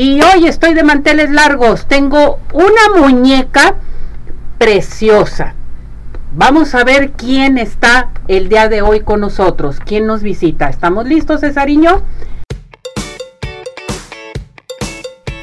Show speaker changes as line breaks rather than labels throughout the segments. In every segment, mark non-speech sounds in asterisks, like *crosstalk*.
Y hoy estoy de manteles largos. Tengo una muñeca preciosa. Vamos a ver quién está el día de hoy con nosotros, quién nos visita. ¿Estamos listos, Cesariño?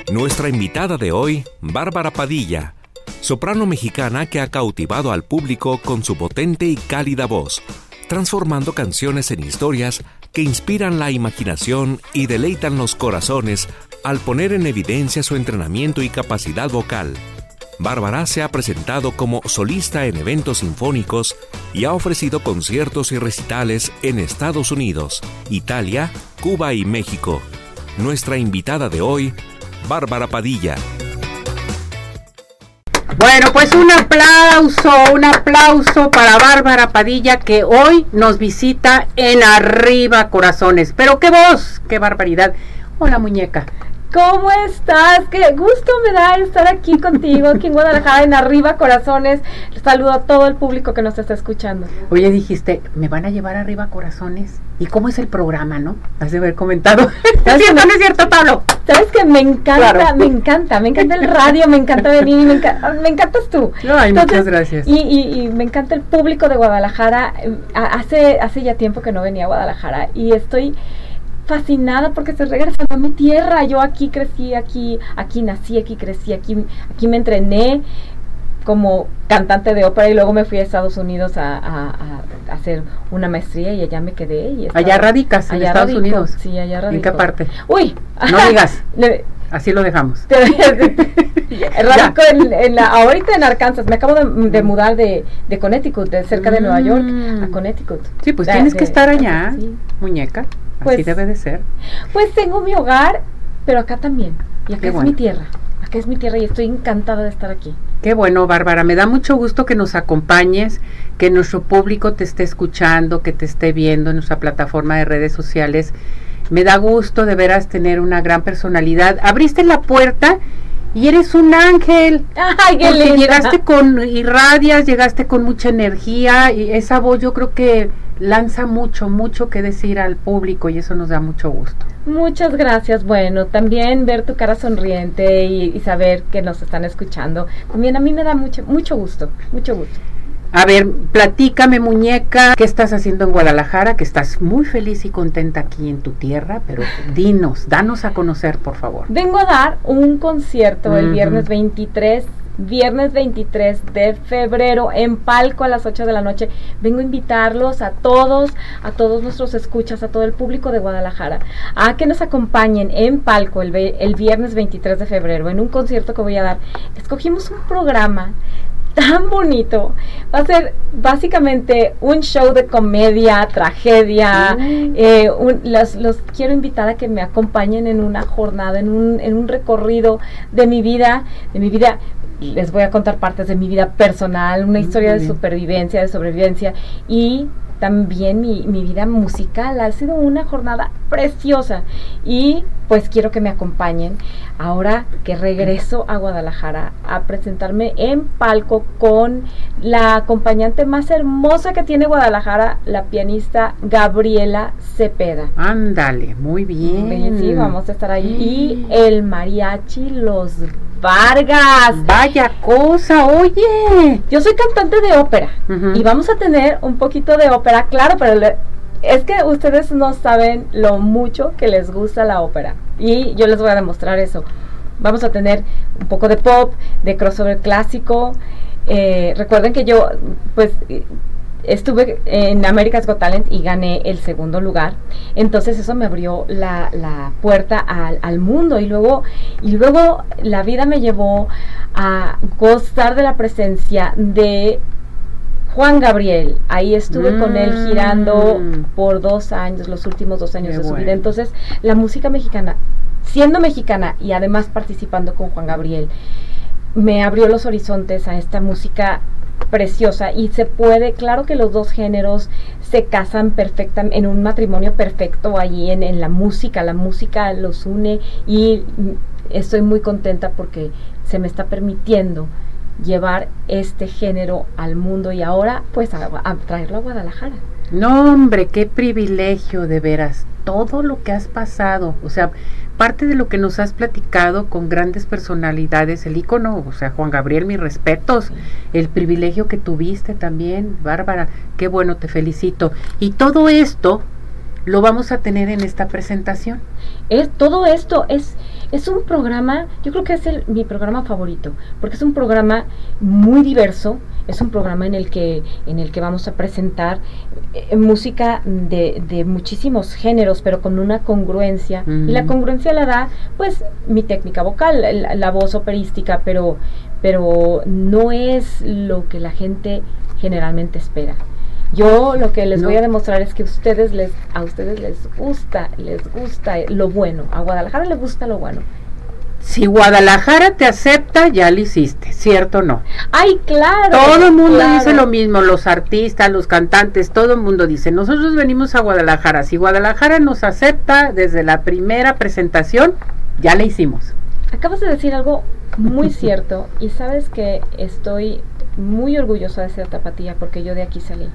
Nuestra invitada de hoy, Bárbara Padilla, soprano mexicana que ha cautivado al público con su potente y cálida voz, transformando canciones en historias que inspiran la imaginación y deleitan los corazones al poner en evidencia su entrenamiento y capacidad vocal. Bárbara se ha presentado como solista en eventos sinfónicos y ha ofrecido conciertos y recitales en Estados Unidos, Italia, Cuba y México. Nuestra invitada de hoy, Bárbara Padilla.
Bueno, pues un aplauso, un aplauso para Bárbara Padilla que hoy nos visita en Arriba Corazones. Pero qué voz, qué barbaridad. Hola muñeca.
¿Cómo estás? Qué gusto me da estar aquí contigo, aquí en Guadalajara, en Arriba Corazones. Saludo a todo el público que nos está escuchando.
Oye, dijiste, ¿me van a llevar Arriba Corazones? ¿Y cómo es el programa, no? Has de haber comentado. *laughs*
¿Es cierto no es cierto, Pablo? Sabes que me encanta, me encanta, me encanta el radio, me encanta venir, me, me encantas tú.
Ay, muchas gracias.
Y, y, me encanta el público de Guadalajara. Hace, hace ya tiempo que no venía a Guadalajara y estoy fascinada porque se regresan a mi tierra. Yo aquí crecí, aquí, aquí nací, aquí crecí, aquí, aquí me entrené como cantante de ópera y luego me fui a Estados Unidos a, a, hacer una maestría y allá me quedé. Y
allá radicas, en Estados Unidos.
Sí, allá radico.
¿En qué parte?
Uy,
no *laughs* digas. Así lo dejamos. *laughs*
Radico en, la, ahorita en Arkansas. Me acabo de, mudar de, de, Connecticut, de cerca de Nueva York a mm. Connecticut.
Sí, pues tienes que estar allá, muñeca. Pues, Así debe de ser.
Pues tengo mi hogar, pero acá también. Y acá es mi tierra. Es mi tierra y estoy encantada de estar aquí.
Qué bueno, Bárbara. Me da mucho gusto que nos acompañes, que nuestro público te esté escuchando, que te esté viendo en nuestra plataforma de redes sociales. Me da gusto de veras tener una gran personalidad. Abriste la puerta y eres un ángel.
Ay, qué
porque llegaste con irradias, llegaste con mucha energía y esa voz yo creo que lanza mucho, mucho que decir al público y eso nos da mucho gusto.
Muchas gracias. Bueno, también ver tu cara sonriente y, saber que nos están escuchando, también a mí me da mucho, mucho gusto, mucho gusto.
A ver, platícame muñeca, ¿qué estás haciendo en Guadalajara? Que estás muy feliz y contenta aquí en tu tierra, pero dinos, danos a conocer, por favor.
Vengo a dar un concierto el viernes 23 viernes 23 de febrero en Palco a las 8 de la noche. Vengo a invitarlos a todos, a todos nuestros escuchas, a todo el público de Guadalajara, a que nos acompañen en Palco el, el viernes 23 de febrero en un concierto que voy a dar. Escogimos un programa tan bonito. Va a ser básicamente un show de comedia, tragedia. Mm. Eh, los, los, quiero invitar a que me acompañen en una jornada, en un, en un recorrido de mi vida, de mi vida les voy a contar partes de mi vida personal, una historia de supervivencia, de sobrevivencia y también mi, mi, vida musical. Ha sido una jornada preciosa y pues quiero que me acompañen ahora que regreso a Guadalajara a presentarme en palco con la acompañante más hermosa que tiene Guadalajara, la pianista Gabriela Cepeda.
Ándale, muy bien.
Sí, vamos a estar ahí. Y el mariachi Los Vargas.
Vaya cosa, oye.
Yo soy cantante de ópera y vamos a tener un poquito de ópera, claro, pero es que ustedes no saben lo mucho que les gusta la ópera y yo les voy a demostrar eso. Vamos a tener un poco de pop, de crossover clásico. Eh, recuerden que yo, pues, estuve en America's Got Talent y gané el segundo lugar. Entonces eso me abrió la, la puerta al, al, mundo y luego, y luego la vida me llevó a gozar de la presencia de Juan Gabriel. Ahí estuve con él girando mm. por dos años, los últimos dos años de su vida. Entonces la música mexicana, siendo mexicana y además participando con Juan Gabriel, me abrió los horizontes a esta música preciosa y se puede, claro que los dos géneros se casan perfectamente en un matrimonio perfecto allí en, en la música, la música los une y estoy muy contenta porque se me está permitiendo llevar este género al mundo y ahora pues a, traerlo a Guadalajara.
No, hombre, qué privilegio de veras. Todo lo que has pasado, o sea, parte de lo que nos has platicado con grandes personalidades, el ícono, o sea, Juan Gabriel, mis respetos, el privilegio que tuviste también, Bárbara, qué bueno, te felicito. Y todo esto lo vamos a tener en esta presentación.
Es, todo esto es, es un programa, yo creo que es el, mi programa favorito, porque es un programa muy diverso, es un programa en el que, en el que vamos a presentar eh, música de, de, muchísimos géneros, pero con una congruencia. Y la congruencia la da, pues, mi técnica vocal, la, la voz operística, pero, pero no es lo que la gente generalmente espera. Yo lo que les voy a demostrar es que ustedes les, a ustedes les gusta, les gusta lo bueno. A Guadalajara les gusta lo bueno.
Si Guadalajara te acepta, ya lo hiciste, ¿cierto o no?
Ay, claro.
Todo el mundo dice lo mismo, los artistas, los cantantes, todo el mundo dice, nosotros venimos a Guadalajara. Si Guadalajara nos acepta desde la primera presentación, ya la hicimos.
Acabas de decir algo muy cierto y sabes que estoy muy orgullosa de ser tapatía porque yo de aquí salí.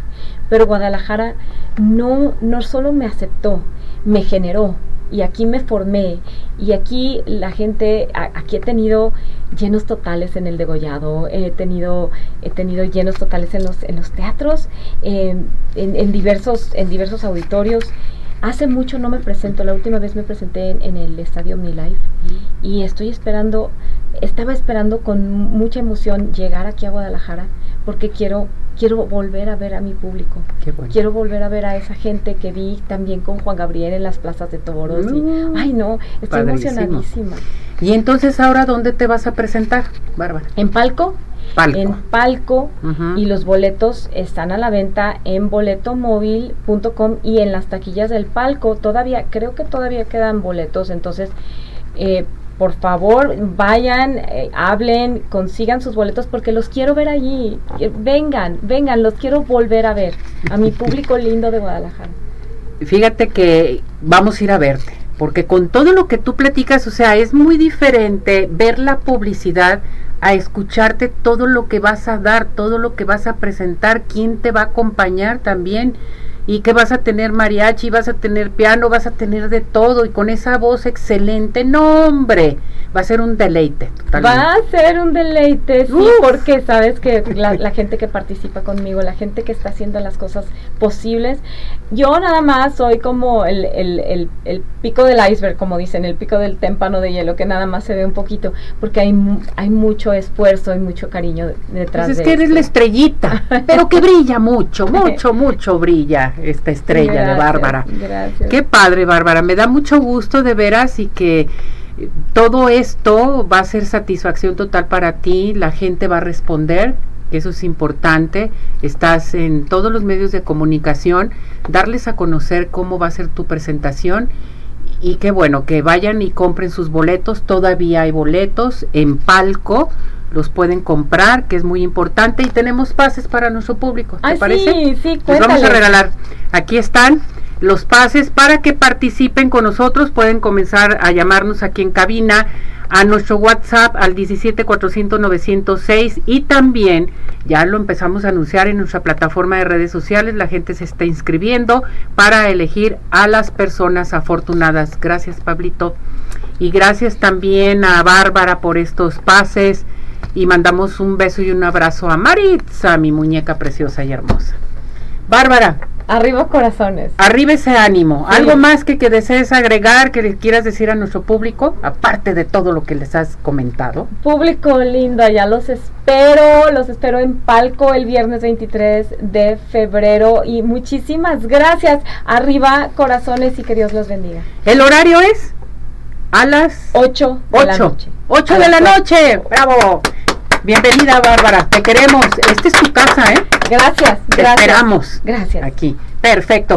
Pero Guadalajara no, no solo me aceptó, me generó y aquí me formé y aquí la gente, aquí he tenido llenos totales en el degollado, he tenido, he tenido llenos totales en los, en los teatros, en, en, diversos, en diversos auditorios. Hace mucho no me presento, la última vez me presenté en, el Estadio OmniLife y estoy esperando estaba esperando con mucha emoción llegar aquí a Guadalajara porque quiero quiero volver a ver a mi público. Quiero volver a ver a esa gente que vi también con Juan Gabriel en las plazas de toros. y, mm. ay, no, estoy emocionadísima.
¿Y entonces ahora dónde te vas a presentar, Bárbara?
En Palco. En Palco. Y los boletos están a la venta en boletomóvil.com y en las taquillas del Palco. Todavía, creo que todavía quedan boletos. Entonces, eh, por favor, vayan, eh, hablen, consigan sus boletos porque los quiero ver allí. Vengan, vengan, los quiero volver a ver. A mi público *laughs* lindo de Guadalajara.
Fíjate que vamos a ir a verte, porque con todo lo que tú platicas, o sea, es muy diferente ver la publicidad a escucharte todo lo que vas a dar, todo lo que vas a presentar, quién te va a acompañar también y que vas a tener mariachi, vas a tener piano, vas a tener de todo y con esa voz excelente, no hombre, va a ser un deleite.
Va a ser un deleite, sí, porque sabes que la, gente que participa conmigo, la gente que está haciendo las cosas posibles, yo nada más soy como el, el, el, pico del iceberg, como dicen, el pico del témpano de hielo, que nada más se ve un poquito, porque hay, hay mucho esfuerzo y mucho cariño detrás
pues
es
que eres la estrellita, *laughs* pero que brilla mucho, mucho, mucho brilla esta estrella de Bárbara.
Gracias.
Qué padre, Bárbara, me da mucho gusto de veras y que todo esto va a ser satisfacción total para ti, la gente va a responder, que eso es importante, estás en todos los medios de comunicación, darles a conocer cómo va a ser tu presentación. Y que bueno, que vayan y compren sus boletos, todavía hay boletos en palco, los pueden comprar, que es muy importante, y tenemos pases para nuestro público, ¿te parece?
Sí, sí,
Les vamos a regalar, aquí están, los pases para que participen con nosotros. Pueden comenzar a llamarnos aquí en cabina a nuestro WhatsApp al 17400 y también ya lo empezamos a anunciar en nuestra plataforma de redes sociales. La gente se está inscribiendo para elegir a las personas afortunadas. Gracias, Pablito. Y gracias también a Bárbara por estos pases. Y mandamos un beso y un abrazo a Maritza, mi muñeca preciosa y hermosa. Bárbara,
Arriba corazones.
Arriba ese ánimo. ¿Algo más que, que desees agregar, que le quieras decir a nuestro público, aparte de todo lo que les has comentado?
Público lindo, ya los espero, los espero en Palco el viernes 23 de febrero y muchísimas gracias. Arriba corazones y que Dios los bendiga.
¿El horario es? A las
8 de la noche.
8 de la noche. Bravo. Bienvenida, Bárbara. Te queremos. Esta es tu casa, ¿eh?
Gracias.
Te esperamos.
Gracias.
Aquí. Perfecto.